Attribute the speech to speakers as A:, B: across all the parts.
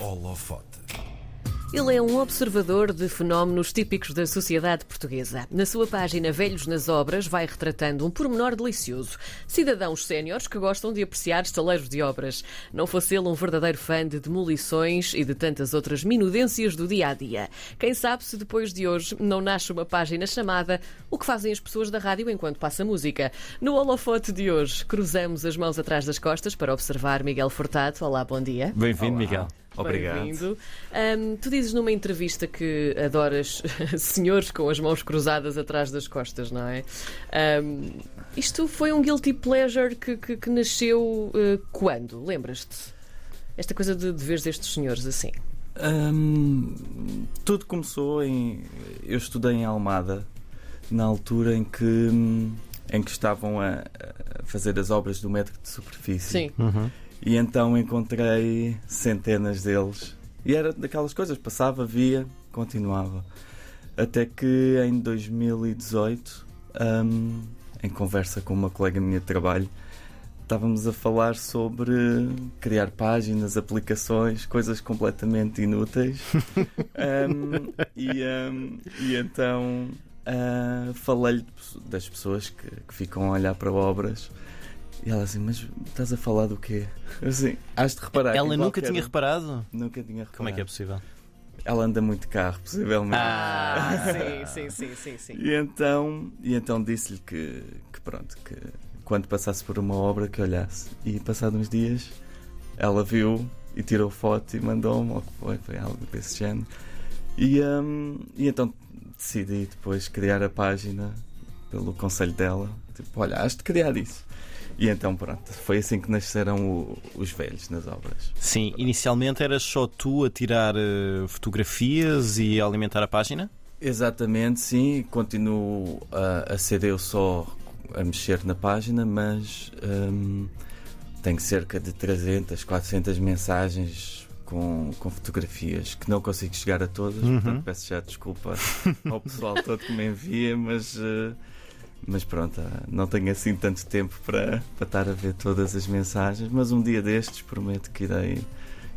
A: Holofote.
B: Ele é um observador de fenómenos típicos da sociedade portuguesa. Na sua página Velhos nas Obras, vai retratando um pormenor delicioso. Cidadãos séniores que gostam de apreciar estaleiros de obras. Não fosse ele um verdadeiro fã de demolições e de tantas outras minudências do dia a dia. Quem sabe se depois de hoje não nasce uma página chamada O que fazem as pessoas da rádio enquanto passa música. No holofote de hoje, cruzamos as mãos atrás das costas para observar Miguel Furtado. Olá, bom dia.
C: Bem-vindo, Miguel.
A: Obrigado.
B: Bem-vindo. Ahm, tu dizes numa entrevista que adoras senhores com as mãos cruzadas atrás das costas, não é? Ahm, isto foi um guilty pleasure que, que- que nasceu eh, quando? Lembras-te? Esta coisa de, de veres estes senhores assim.
C: Hum, tudo começou em. Eu estudei em Almada, na altura em que, em que estavam a, a fazer as obras do metro de superfície.
B: Sim.
C: E então encontrei centenas deles. E era daquelas coisas, passava, via, continuava. Até que em 2018, hum, em conversa com uma colega minha de trabalho, estávamos a falar sobre criar páginas, aplicações, coisas completamente inúteis. Hum, e, hum, e então ah, falei-lhe das pessoas que, que ficam a olhar para obras. E ela assim, mas estás a falar do quê? Eu assim, has de reparar.
D: Ela nunca tinha reparado?
C: Nunca tinha reparado.
D: Como é que é possível?
C: Ela anda muito de carro, possivelmente.
B: Ah, sim, sim, sim, sim, sim.
C: E então, e então disse-lhe que, que pronto, que quando passasse por uma obra que olhasse. E passados uns dias ela viu e tirou foto e mandou-me, ou que foi, foi algo desse género. E, hum, e então decidi depois criar a página pelo conselho dela. Tipo, olha, has de criar isso. E então pronto, foi assim que nasceram o- os velhos nas obras.
D: Sim, inicialmente eras só tu a tirar eh, fotografias e a alimentar a página?
C: Exatamente, sim. Continuo a, a ser eu só a mexer na página, mas hum, tenho cerca de 300, 400 mensagens com, com fotografias que não consigo chegar a todas.
D: Uhum.
C: Portanto, peço já desculpa ao pessoal todo que me envia, mas, eh, mas pronto, ah, não tenho assim tanto tempo para, para estar a ver todas as mensagens. Mas um dia destes prometo que irei,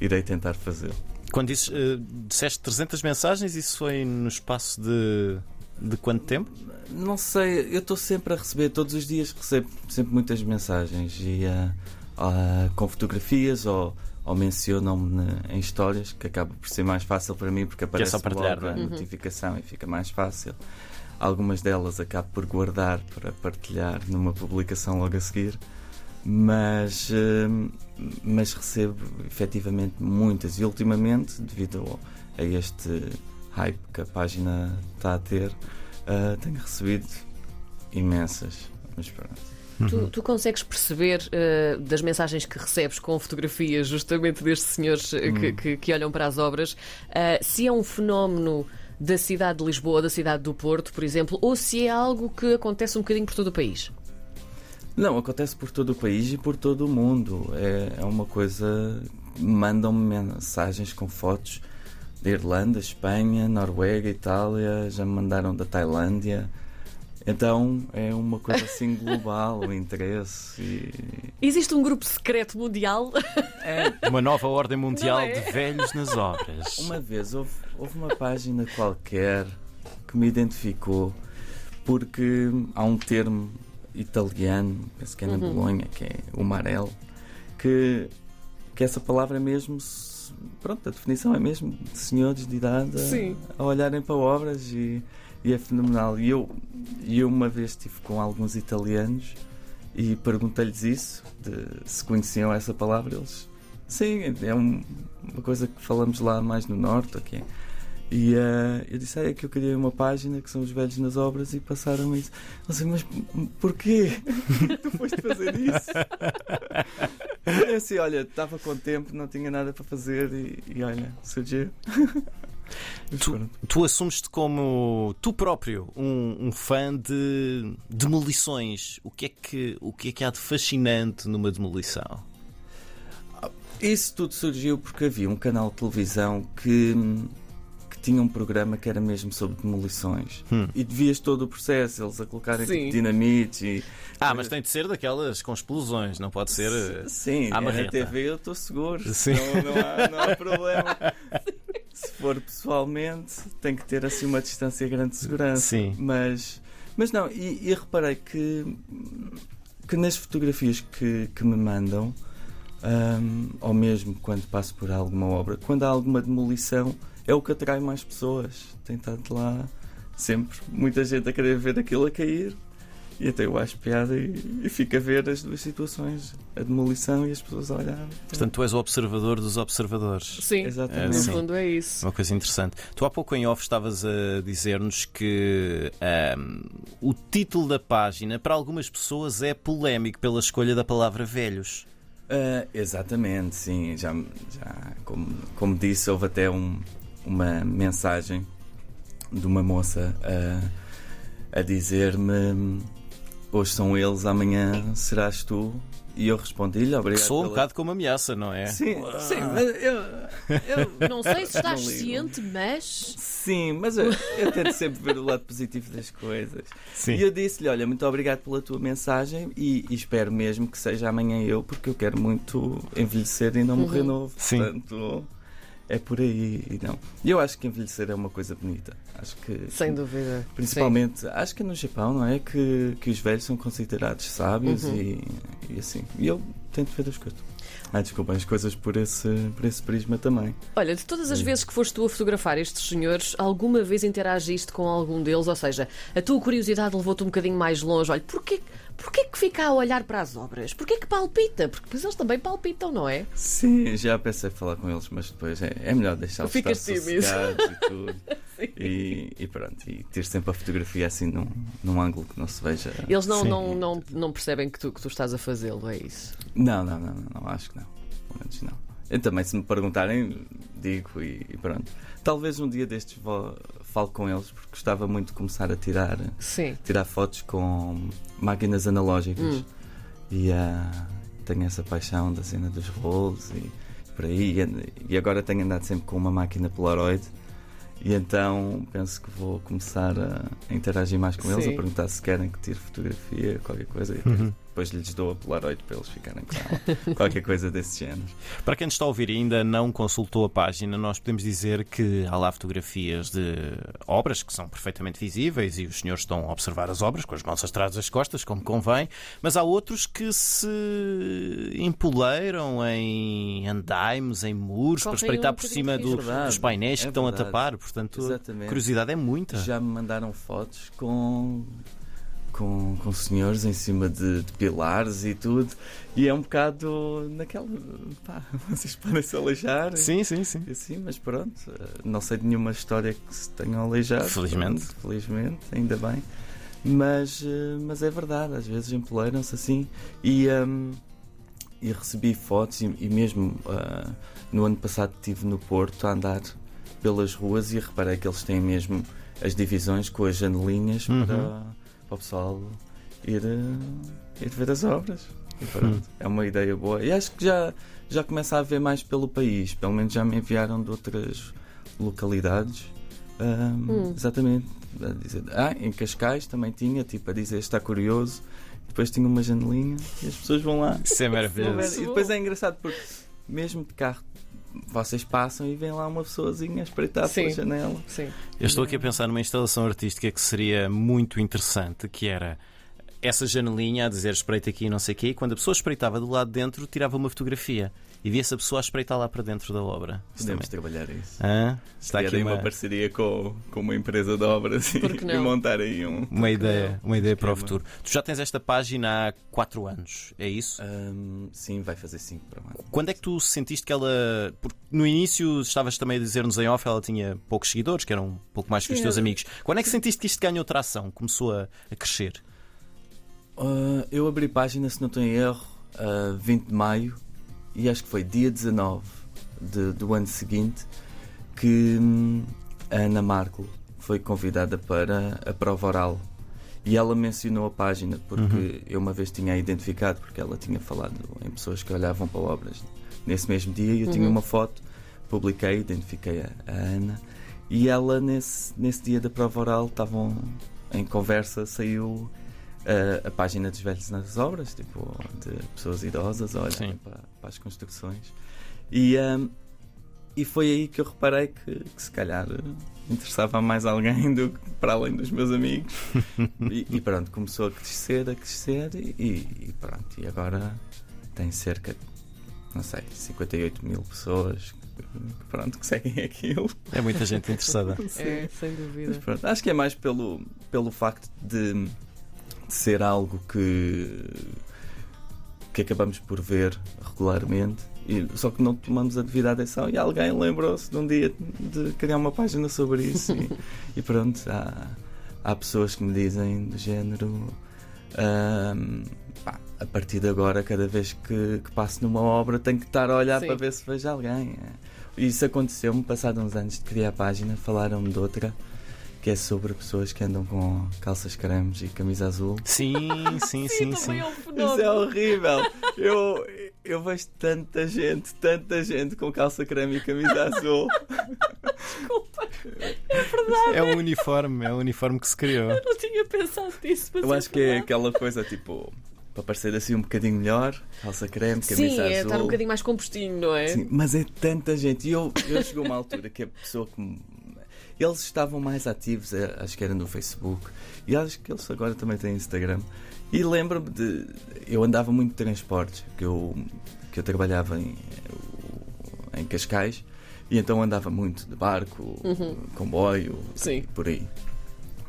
C: irei tentar fazê-lo.
D: Quando dizes, eh, disseste 300 mensagens, isso foi no espaço de, de quanto tempo?
C: Não sei, eu estou sempre a receber, todos os dias recebo sempre muitas mensagens e ah, ah, com fotografias ou, ou mencionam-me na- em histórias, que acaba por ser mais fácil para mim porque aparece
D: só partilhar,
C: logo a
D: é?
B: Uhum.
C: notificação e fica mais fácil. Algumas delas acabo por guardar para partilhar numa publicação logo a seguir, mas, ah, mas recebo efetivamente muitas e ultimamente, devido ao- a este hype que a página está a ter, ah, tenho recebido imensas. Mas pronto.
B: Tu, tu consegues perceber eh, das mensagens que recebes com fotografias justamente destes senhores eh, que,
C: Hum.
B: que- que olham para as obras, eh, se é um fenómeno da cidade de Lisboa da cidade do Porto, por exemplo, ou se é algo que acontece um bocadinho por todo o país?
C: Não, acontece por todo o país e por todo o mundo. É, é uma coisa. Mandam-me mensagens com fotos da Irlanda, Espanha, Noruega, Itália, já me mandaram da Tailândia. Então é uma coisa assim global, o interesse. E...
B: Existe um grupo secreto mundial?
C: É,
D: Uma nova ordem mundial
B: é?
D: de velhos nas obras.
C: Uma vez houve, houve uma página qualquer que me identificou porque há um termo italiano, penso que é na
B: Uhum.
C: Bolonha, que é o amarelo, que, que essa palavra mesmo, se- pronto, a definição é mesmo de senhores de idade a- a, olharem para obras e, e é fenomenal. E eu, eu uma vez estive com alguns italianos e perguntei-lhes isso, de se conheciam essa palavra, eles sim, é um- uma coisa que falamos lá mais no norte, ok. E eh, eu disse, ah, é que eu criei uma página que são os velhos nas obras e passaram isso. Eu disse, mas porquê? tu foste fazer isso? Eu assim, olha, estava com tempo, não tinha nada para fazer e, e olha, surgiu.
D: Tu, tu assumes-te como tu próprio um, um fã de demolições. O que, é que, o que é que há de fascinante numa demolição?
C: Isso tudo surgiu porque havia um canal de televisão que, que tinha um programa que era mesmo sobre demolições.
D: Hum.
C: E devias todo o processo, eles a colocarem
B: Sim.
C: tipo, dinamite e.
D: Ah, mas tem de ser daquelas com explosões, não pode ser.
C: Sim, na
D: marreta.
C: TV eu estou seguro.
D: Sim.
C: Não, não, há, não há problema. Se for pessoalmente, tem que ter assim uma distância grande de segurança.
D: Sim.
C: Mas, mas não, e, e reparei que, que nas fotografias que, que me mandam, hum, ou mesmo quando passo por alguma obra, quando há alguma demolição, é o que atrai mais pessoas. Tem estado lá sempre muita gente a querer ver aquilo a cair. E até eu acho piada e, e fico a ver as duas situações, a demolição e as pessoas a olhar.
D: Portanto, tu és o observador dos observadores.
B: Sim,
C: Exatamente.
B: no fundo é isso.
D: Uma coisa interessante. Tu há pouco em off estavas a dizer-nos que ahm, o título da página para algumas pessoas é polémico pela escolha da palavra velhos.
C: Ah, exatamente, sim. Já, já como, como disse, houve até um- uma mensagem de uma moça a, a dizer-me hoje são eles, amanhã serás tu. E eu respondi-lhe,
D: Que
C: obrigado.
D: soa um
C: pela-
D: bocado como ameaça, não é?
C: Sim, sim, mas eu, eu-
B: Não sei se estás ciente, mas.
C: sim, mas eu, eu tento sempre ver o lado positivo das coisas.
D: Sim.
C: E eu disse-lhe: Olha, muito obrigado pela tua mensagem e, e espero mesmo que seja amanhã eu, porque eu quero muito envelhecer e não morrer novo.
D: Sim.
C: Portanto, é por aí. E não. E eu acho que envelhecer é uma coisa bonita. Acho que.
B: Sem dúvida.
C: Principalmente, acho que é no Japão, não é? Que, que os velhos são considerados sábios
B: Uhum.
C: e, e assim. E eu tento ver as coisas. Ah, desculpem, as coisas por esse, por esse prisma também.
B: Olha, de todas as vezes que foste tu a fotografar estes senhores, alguma vez interagiste com algum deles? Ou seja, a tua curiosidade levou-te um bocadinho mais longe. Olha, porquê, porquê que fica a olhar para as obras? Porquê que palpita? Porque depois eles também palpitam, não é?
C: Sim, já pensei em falar com eles, mas depois é, é melhor deixá-los estar sossegados e tudo. E, e pronto, e ter sempre a fotografia assim num, num ângulo que não se veja.
B: Eles não,
D: Sim.
B: não, não, não percebem que tu, que tu estás a fazê-lo, é isso?
C: Não, não, não, não, não, acho que não. Pelo menos não. Eu também, se me perguntarem, digo e, e pronto. Talvez um dia destes vou, falo com eles, porque gostava muito de começar a tirar,
B: Sim.
C: tirar fotos com máquinas analógicas.
B: Hum.
C: E ah, tenho essa paixão da cena dos rolos e por aí. E, e agora tenho andado sempre com uma máquina Polaroid. E então penso que vou começar a interagir mais com eles,
B: Sim.
C: a perguntar se querem que tire fotografia, qualquer coisa. E
D: Uhum.
C: Depois lhes dou a Polaroid para eles ficarem com ela. qualquer coisa desse género.
D: Para quem nos está a ouvir e ainda não consultou a página, nós podemos dizer que há lá fotografias de obras que são perfeitamente visíveis e os senhores estão a observar as obras com as mãos atrás das costas, como convém, mas há outros que se empoleiram em andaimes, em muros, para espreitar
B: um
D: por cima do-.
C: Verdade,
D: dos painéis
C: é
D: que estão a
C: verdade.
D: tapar. Portanto, a
C: Exatamente.
D: curiosidade é muita.
C: Já me mandaram fotos com, com, com senhores em cima de, de pilares e tudo. E é um bocado naquela. Pá, vocês podem se aleijar.
D: Sim, sim, sim.
C: Assim, mas pronto, não sei de nenhuma história que se tenham aleijado.
D: Felizmente.
C: Pronto, felizmente, ainda bem. Mas, eh, mas é verdade, às vezes empoleiram-se assim. E, hum, e recebi fotos, e, e mesmo ah, no ano passado estive no Porto a andar pelas ruas e reparei que eles têm mesmo as divisões com as janelinhas
D: Uhum.
C: para, para o pessoal ir, eh, ir ver as obras. E pronto,
D: Hum.
C: é uma ideia boa. E acho que já, já começa a haver mais pelo país. Pelo menos já me enviaram de outras localidades. Ahm,
B: Hum.
C: Exatamente. A dizer, ah, em Cascais também tinha, tipo, a dizer está curioso. Depois tinha uma janelinha e as pessoas vão lá.
D: Isso é
C: ver.
D: maravilhoso.
C: E depois é engraçado porque, mesmo de carro, vocês passam e vêm lá uma pessoazinha a espreitar pela
B: Sim.
C: janela.
B: Sim.
D: Eu estou aqui a pensar numa instalação artística que seria muito interessante, que era essa janelinha a dizer espreita aqui e não sei o quê, e quando a pessoa espreitava do lado de dentro, tirava uma fotografia e via-se a pessoa a espreitar lá para dentro da obra.
C: Podemos
D: também.
C: trabalhar isso.
D: Hã? Está aqui
C: uma...
D: uma,
C: parceria com, com uma empresa de obras e, e montar aí um.
D: uma ideia, uma ideia para o futuro. Tu já tens esta página há 4 anos, é isso?
C: Ahm, sim, vai fazer 5 para lá.
D: Quando é que tu sentiste que ela. Porque no início estavas também a dizer-nos em off, ela tinha poucos seguidores, que eram um pouco mais que os teus amigos. Quando é que sentiste que isto ganhou tração? Começou a, a crescer?
C: Ah, eu abri página, se não estou em erro, a 20 de maio e acho que foi dia 19 de- do ano seguinte que hum, a Ana Marco foi convidada para a prova oral. E ela mencionou a página porque eu uma vez tinha identificado, porque ela tinha falado em pessoas que olhavam para obras nesse mesmo dia e eu tinha
B: Uhum.
C: uma foto, publiquei, identifiquei a, a Ana E ela, nesse, nesse dia da prova oral, estavam em conversa, saiu uh, a página dos velhos nas obras, tipo, de pessoas idosas a olharem para, para, as construções. E, um, e foi aí que eu reparei que, que se calhar interessava mais alguém do que para além dos meus amigos. e, e, pronto, começou a crescer, a crescer e, e pronto. E agora tem cerca de, não sei, 58 mil pessoas que, pronto, que seguem aquilo.
D: É muita gente interessada.
B: é, sem dúvida. Mas,
C: pronto, acho que é mais pelo, pelo facto de ser algo que, que acabamos por ver regularmente e, só que não tomamos a devida atenção e alguém lembrou-se de um dia de criar uma página sobre isso e, e pronto, há, há pessoas que me dizem do género pá, a partir de agora, cada vez que, que, passo numa obra tenho que estar a olhar Sim. para ver se vejo alguém. Isso aconteceu-me passado uns anos de criar a página, falaram-me de outra que é sobre pessoas que andam com calças cremes e camisa azul.
D: Sim, sim, sim, sim. sim.
B: É um
C: Isso é horrível. Eu, eu vejo tanta gente, tanta gente com calça creme e camisa azul.
B: Desculpa. É verdade.
D: É um uniforme, é um uniforme que se criou.
B: Eu não tinha pensado nisso.
C: eu acho é que é aquela coisa tipo para parecer assim um bocadinho melhor, calça creme, camisa
B: Sim,
C: é,
B: azul. Sim, é estar um bocadinho mais compostinho, não é? Sim,
C: mas é tanta gente. E eu, eu chegou uma altura que a pessoa que me eles estavam mais ativos, eh, acho que era no Facebook, e acho que eles agora também têm Instagram. E lembro-me de. Eu andava muito de transportes, que eu, que eu trabalhava em, em Cascais, e então andava muito de barco, uhum. comboio, Sim. por aí.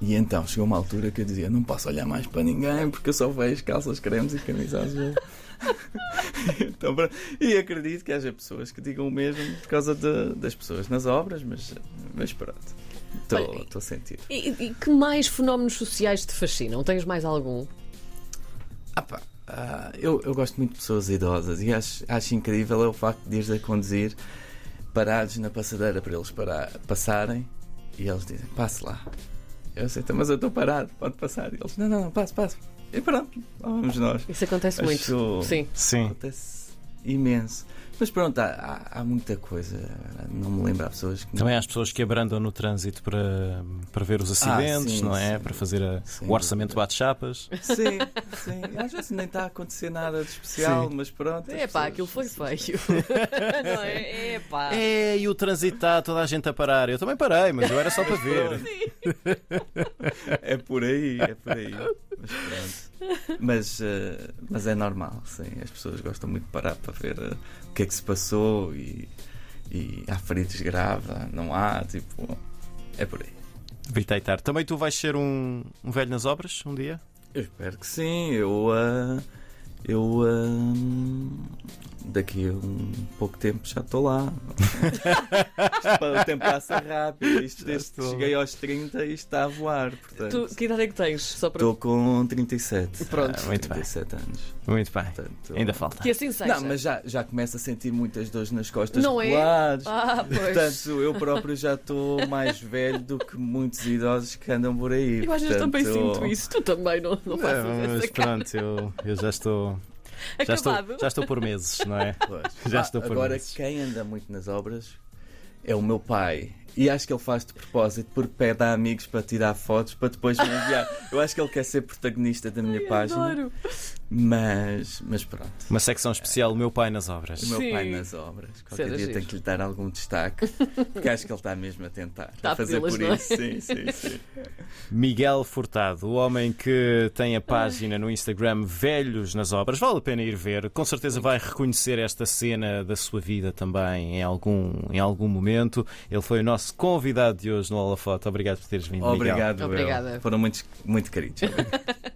C: E então chegou uma altura que eu dizia: não posso olhar mais para ninguém porque eu só vejo calças cremes e camisa azul. então, e acredito que haja pessoas que digam o mesmo por causa de, das pessoas nas obras, mas, mas pronto. Estou a sentir.
B: E, e, que mais fenómenos sociais te fascinam? Tens mais algum?
C: Ah, pá, uh, eu, eu gosto muito de pessoas idosas e acho, acho incrível é o facto de ires a conduzir parados na passadeira para eles parar, passarem e eles dizem: passe lá. Eu sei, então, mas eu estou parado, pode passar. E eles: não, não, não, passe, passe. E pronto, vamos nós.
B: Isso acontece Acho muito. Sim.
D: Sim.
C: Acontece imenso. Mas pronto, há, há, muita coisa. Não me lembro, há pessoas que.
D: Também há as pessoas que abrandam no trânsito para, para ver os ah, acidentes, ah, sim, não é? Sim, para fazer a, o orçamento bate-chapas.
C: Sim, sim. Às vezes nem está a acontecer nada de especial, sim. mas pronto.
B: É pá, aquilo foi feio. não é? É pá.
D: É, e o trânsito está toda a gente a parar. Eu também parei, mas eu era só para ver.
C: é por aí, é por aí. Mas pronto. Mas, uh, mas é normal, sim. As pessoas gostam muito de parar para ver uh, o que é que se passou e, e há feridos graves, não há, tipo. É por aí.
D: Vitaitar, também tu vais ser um, um velho nas obras um dia?
C: Eu espero que sim. Eu. Uh, eu. Uh, daqui a um pouco tempo já estou lá. o tempo passa rápido. Isto desde que cheguei aos 30 e está a voar. Portanto,
B: tu, que idade é que tens?
C: Só para... Estou com 37.
B: Pronto.
D: Ah, muito
C: 37
D: bem.
C: anos.
D: Muito bem. Portanto, Ainda falta.
B: Que assim seja.
C: Não, mas já, já começo a sentir muitas dores nas costas
B: Não é? Ah, pois.
C: Portanto, eu próprio já estou mais velho do que muitos idosos que andam por aí.
B: Eu às vezes também sinto isso. Tu também não, não fazes não,
D: mas
B: essa
D: pronto, eu, eu já estou já estou, já estou por meses, não é?
C: Pois. Já estou por Agora, meses. quem anda muito nas obras é o meu pai. E acho que ele faz de propósito porque pede a amigos para tirar fotos para depois me enviar. Eu acho que ele quer ser protagonista da minha
B: Ai,
C: página.
B: Adoro.
C: Mas, mas pronto.
D: Uma secção especial, o meu pai nas obras.
C: O meu Sim. pai nas obras. Qualquer Será dia giro. tenho que lhe dar algum destaque. Porque acho que ele está mesmo a tentar.
B: Está
C: a fazer
B: por
C: é? isso. Sim, sim, sim.
D: Miguel Furtado, o homem que tem a página no Instagram Velhos nas Obras. Vale a pena ir ver. Com certeza vai reconhecer esta cena da sua vida também em algum, em algum momento. Ele foi o nosso convidado de hoje no Holofoto. Obrigado por teres vindo.
C: Obrigado,
B: Miguel. Obrigada.
C: Foram muito, muito queridos.